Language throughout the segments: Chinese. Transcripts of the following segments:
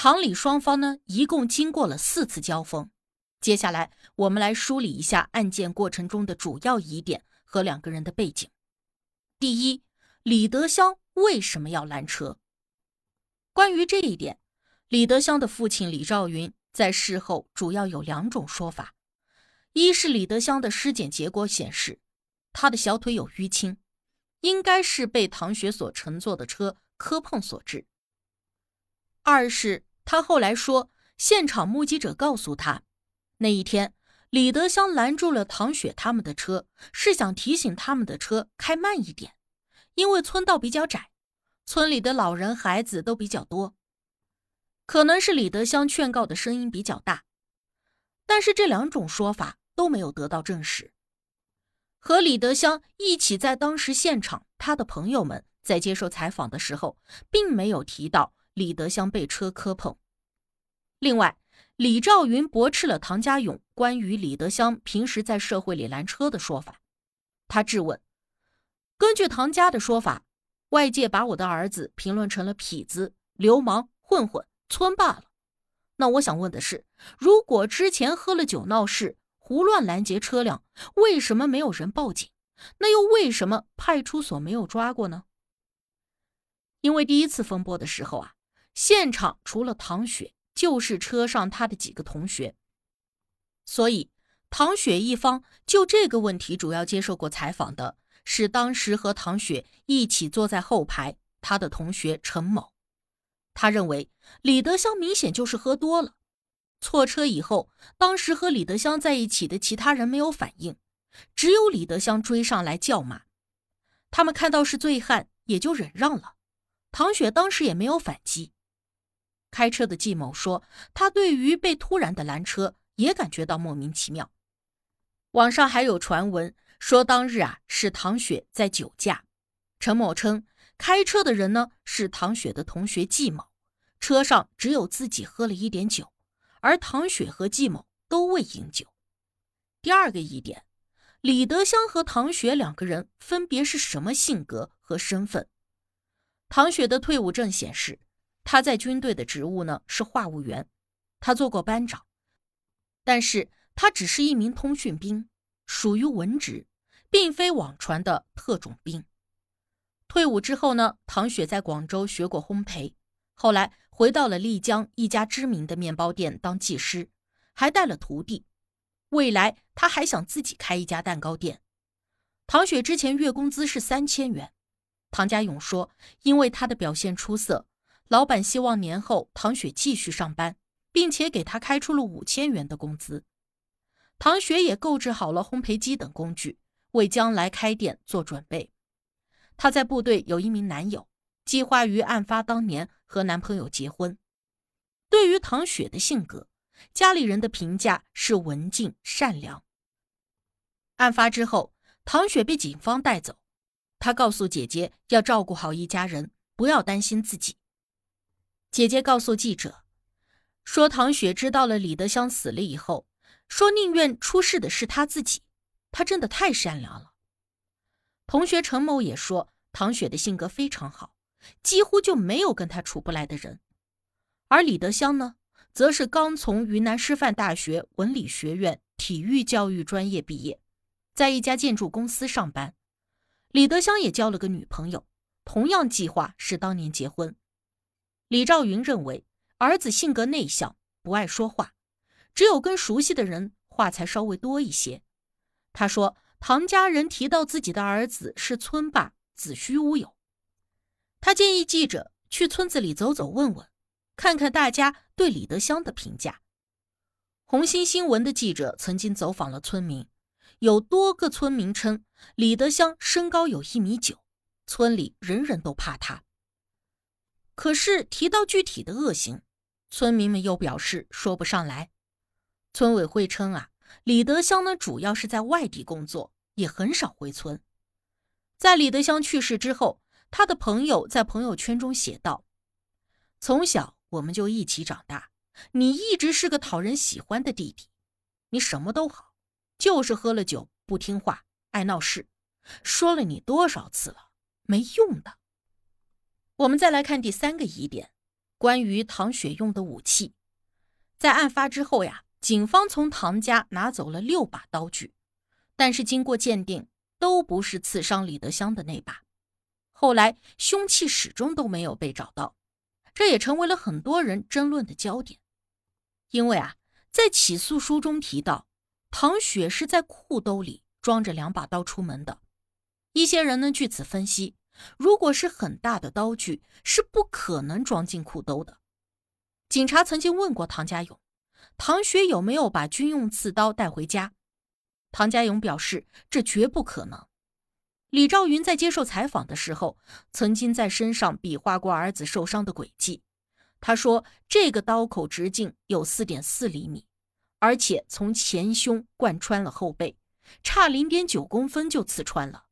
唐李双方呢，一共经过了四次交锋。接下来，我们来梳理一下案件过程中的主要疑点和两个人的背景。第一，李德香为什么要拦车？关于这一点，李德香的父亲李兆云在事后主要有两种说法：一是李德香的尸检结果显示，他的小腿有淤青，应该是被唐雪所乘坐的车磕碰所致；二是他后来说，现场目击者告诉他，那一天李德香拦住了唐雪他们的车，是想提醒他们的车开慢一点，因为村道比较窄。村里的老人孩子都比较多，可能是李德香劝告的声音比较大，但是这两种说法都没有得到证实。和李德香一起在当时现场，他的朋友们在接受采访的时候，并没有提到李德香被车磕碰。另外，李兆云驳斥了唐家勇关于李德香平时在社会里拦车的说法，他质问：根据唐家的说法。外界把我的儿子评论成了痞子、流氓、混混、村霸了。那我想问的是，如果之前喝了酒闹事、胡乱拦截车辆，为什么没有人报警？那又为什么派出所没有抓过呢？因为第一次风波的时候啊，现场除了唐雪，就是车上他的几个同学，所以唐雪一方就这个问题主要接受过采访的。是当时和唐雪一起坐在后排，他的同学陈某，他认为李德香明显就是喝多了。错车以后，当时和李德香在一起的其他人没有反应，只有李德香追上来叫骂，他们看到是醉汉，也就忍让了。唐雪当时也没有反击。开车的季某说，他对于被突然的拦车也感觉到莫名其妙。网上还有传闻。说当日啊是唐雪在酒驾，陈某称开车的人呢是唐雪的同学季某，车上只有自己喝了一点酒，而唐雪和季某都未饮酒。第二个疑点，李德香和唐雪两个人分别是什么性格和身份？唐雪的退伍证显示，他在军队的职务呢是话务员，他做过班长，但是他只是一名通讯兵，属于文职。并非网传的特种兵。退伍之后呢，唐雪在广州学过烘焙，后来回到了丽江一家知名的面包店当技师，还带了徒弟。未来他还想自己开一家蛋糕店。唐雪之前月工资是三千元。唐家勇说，因为他的表现出色，老板希望年后唐雪继续上班，并且给他开出了五千元的工资。唐雪也购置好了烘焙机等工具。为将来开店做准备。她在部队有一名男友，计划于案发当年和男朋友结婚。对于唐雪的性格，家里人的评价是文静善良。案发之后，唐雪被警方带走，她告诉姐姐要照顾好一家人，不要担心自己。姐姐告诉记者，说唐雪知道了李德香死了以后，说宁愿出事的是他自己。他真的太善良了。同学陈某也说，唐雪的性格非常好，几乎就没有跟他处不来的人。而李德香呢，则是刚从云南师范大学文理学院体育教育专业毕业，在一家建筑公司上班。李德香也交了个女朋友，同样计划是当年结婚。李兆云认为，儿子性格内向，不爱说话，只有跟熟悉的人话才稍微多一些。他说：“唐家人提到自己的儿子是村霸，子虚乌有。他建议记者去村子里走走问问，看看大家对李德香的评价。”红星新闻的记者曾经走访了村民，有多个村民称李德香身高有一米九，村里人人都怕他。可是提到具体的恶行，村民们又表示说不上来。村委会称啊。李德香呢，主要是在外地工作，也很少回村。在李德香去世之后，他的朋友在朋友圈中写道：“从小我们就一起长大，你一直是个讨人喜欢的弟弟，你什么都好，就是喝了酒不听话，爱闹事。说了你多少次了，没用的。”我们再来看第三个疑点：关于唐雪用的武器。在案发之后呀，警方从唐家拿走了六把刀具，但是经过鉴定，都不是刺伤李德香的那把。后来凶器始终都没有被找到，这也成为了很多人争论的焦点。因为啊，在起诉书中提到，唐雪是在裤兜里装着两把刀出门的。一些人呢，据此分析，如果是很大的刀具，是不可能装进裤兜的。警察曾经问过唐家勇，唐雪有没有把军用刺刀带回家？唐家勇表示，这绝不可能。李兆云在接受采访的时候，曾经在身上比划过儿子受伤的轨迹。他说：“这个刀口直径有四点四厘米，而且从前胸贯穿了后背，差零点九公分就刺穿了。”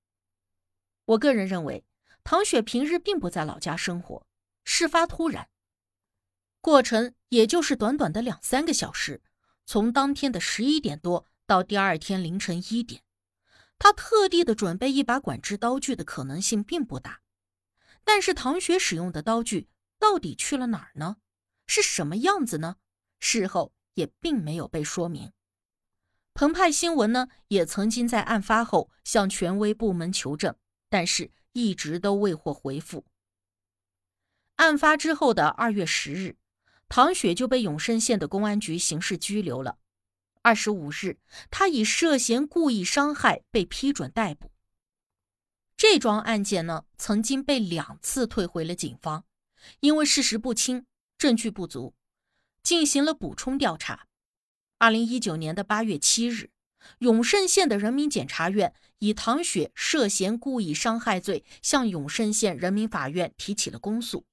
我个人认为，唐雪平日并不在老家生活，事发突然，过程也就是短短的两三个小时，从当天的十一点多到第二天凌晨一点。他特地的准备一把管制刀具的可能性并不大，但是唐雪使用的刀具到底去了哪儿呢？是什么样子呢？事后也并没有被说明。澎湃新闻呢也曾经在案发后向权威部门求证，但是一直都未获回复。案发之后的二月十日，唐雪就被永胜县的公安局刑事拘留了。二十五日，他以涉嫌故意伤害被批准逮捕。这桩案件呢，曾经被两次退回了警方，因为事实不清、证据不足，进行了补充调查。二零一九年的八月七日，永胜县的人民检察院以唐雪涉嫌故意伤害罪向永胜县人民法院提起了公诉。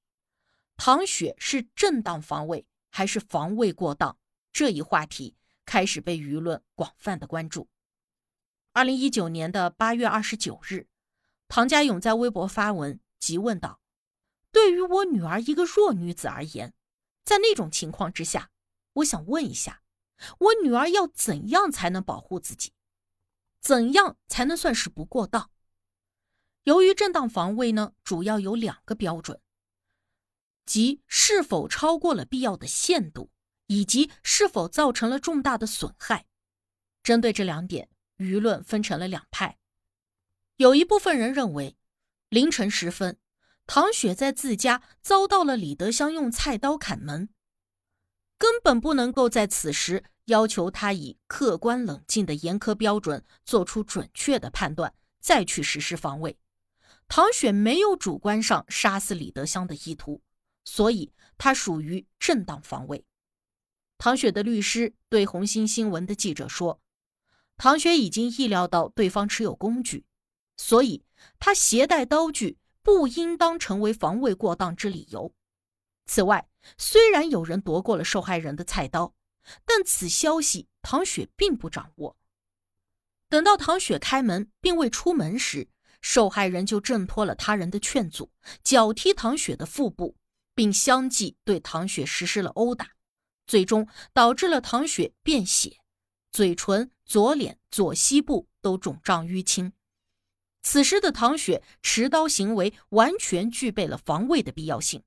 唐雪是正当防卫还是防卫过当？这一话题。开始被舆论广泛的关注。二零一九年的八月二十九日，唐家勇在微博发文，急问道：“对于我女儿一个弱女子而言，在那种情况之下，我想问一下，我女儿要怎样才能保护自己？怎样才能算是不过当？由于正当防卫呢，主要有两个标准，即是否超过了必要的限度。”以及是否造成了重大的损害？针对这两点，舆论分成了两派。有一部分人认为，凌晨时分，唐雪在自家遭到了李德香用菜刀砍门，根本不能够在此时要求他以客观冷静的严苛标准做出准确的判断，再去实施防卫。唐雪没有主观上杀死李德香的意图，所以他属于正当防卫。唐雪的律师对红星新闻的记者说：“唐雪已经意料到对方持有工具，所以他携带刀具不应当成为防卫过当之理由。此外，虽然有人夺过了受害人的菜刀，但此消息唐雪并不掌握。等到唐雪开门并未出门时，受害人就挣脱了他人的劝阻，脚踢唐雪的腹部，并相继对唐雪实施了殴打。”最终导致了唐雪便血，嘴唇、左脸、左膝部都肿胀淤青。此时的唐雪持刀行为完全具备了防卫的必要性，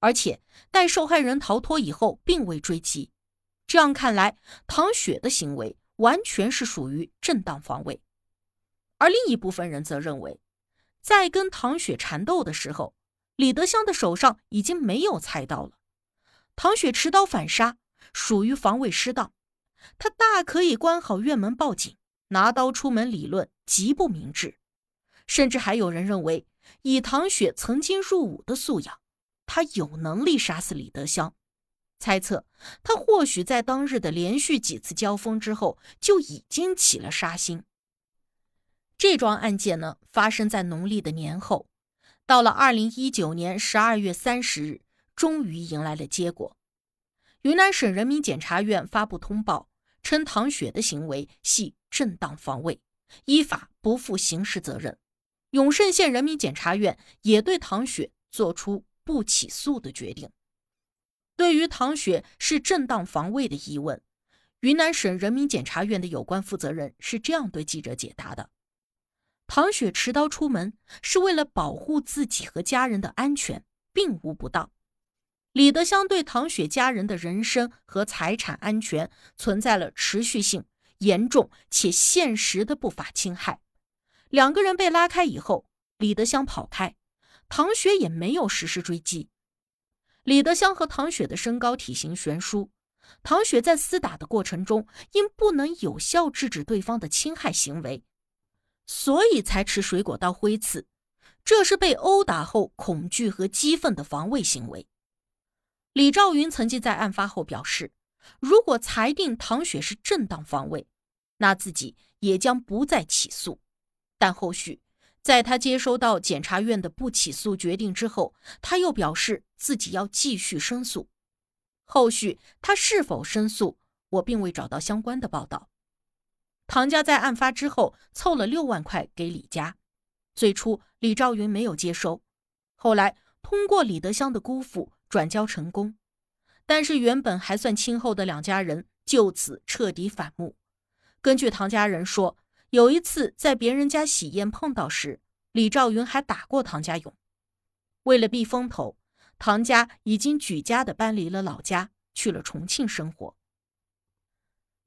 而且待受害人逃脱以后，并未追击。这样看来，唐雪的行为完全是属于正当防卫。而另一部分人则认为，在跟唐雪缠斗的时候，李德香的手上已经没有菜刀了。唐雪持刀反杀，属于防卫失当，他大可以关好院门报警，拿刀出门，理论极不明智。甚至还有人认为，以唐雪曾经入伍的素养，他有能力杀死李德香。猜测他或许在当日的连续几次交锋之后，就已经起了杀心。这桩案件呢，发生在农历的年后，到了二零一九年十二月三十日。终于迎来了结果。云南省人民检察院发布通报称，唐雪的行为系正当防卫，依法不负刑事责任。永胜县人民检察院也对唐雪作出不起诉的决定。对于唐雪是正当防卫的疑问，云南省人民检察院的有关负责人是这样对记者解答的：唐雪持刀出门是为了保护自己和家人的安全，并无不当。李德香对唐雪家人的人身和财产安全存在了持续性、严重且现实的不法侵害。两个人被拉开以后，李德香跑开，唐雪也没有实施追击。李德香和唐雪的身高体型悬殊，唐雪在厮打的过程中因不能有效制止对方的侵害行为，所以才持水果刀挥刺，这是被殴打后恐惧和激愤的防卫行为。李兆云曾经在案发后表示，如果裁定唐雪是正当防卫，那自己也将不再起诉。但后续，在他接收到检察院的不起诉决定之后，他又表示自己要继续申诉。后续他是否申诉，我并未找到相关的报道。唐家在案发之后凑了六万块给李家，最初李兆云没有接收，后来通过李德香的姑父。转交成功，但是原本还算亲厚的两家人就此彻底反目。根据唐家人说，有一次在别人家喜宴碰到时，李兆云还打过唐家勇。为了避风头，唐家已经举家的搬离了老家，去了重庆生活。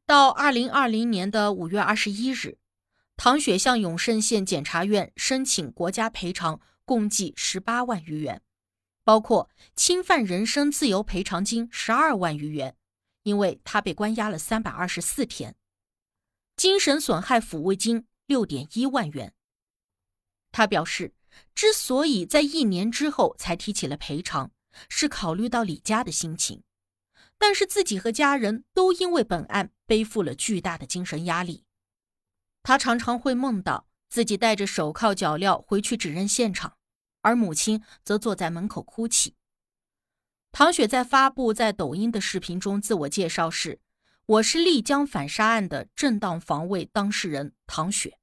到二零二零年的五月二十一日，唐雪向永胜县检察院申请国家赔偿共计十八万余元。包括侵犯人身自由赔偿金十二万余元，因为他被关押了三百二十四天；精神损害抚慰金六点一万元。他表示，之所以在一年之后才提起了赔偿，是考虑到李家的心情，但是自己和家人都因为本案背负了巨大的精神压力。他常常会梦到自己戴着手铐脚镣回去指认现场。而母亲则坐在门口哭泣。唐雪在发布在抖音的视频中自我介绍是：“我是丽江反杀案的正当防卫当事人唐雪。”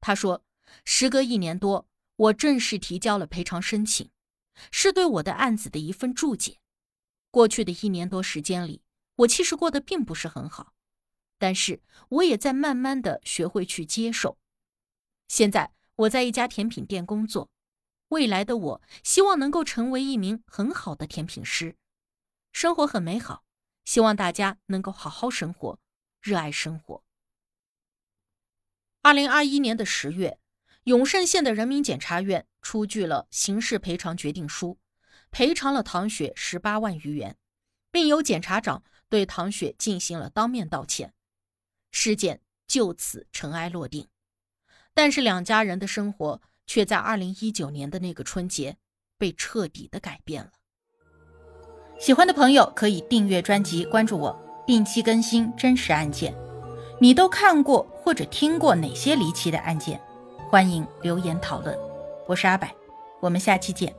他说：“时隔一年多，我正式提交了赔偿申请，是对我的案子的一份注解。过去的一年多时间里，我其实过得并不是很好，但是我也在慢慢的学会去接受。现在我在一家甜品店工作。”未来的我希望能够成为一名很好的甜品师，生活很美好，希望大家能够好好生活，热爱生活。二零二一年的十月，永胜县的人民检察院出具了刑事赔偿决定书，赔偿了唐雪十八万余元，并由检察长对唐雪进行了当面道歉，事件就此尘埃落定。但是两家人的生活。却在二零一九年的那个春节被彻底的改变了。喜欢的朋友可以订阅专辑，关注我，定期更新真实案件。你都看过或者听过哪些离奇的案件？欢迎留言讨论。我是阿柏，我们下期见。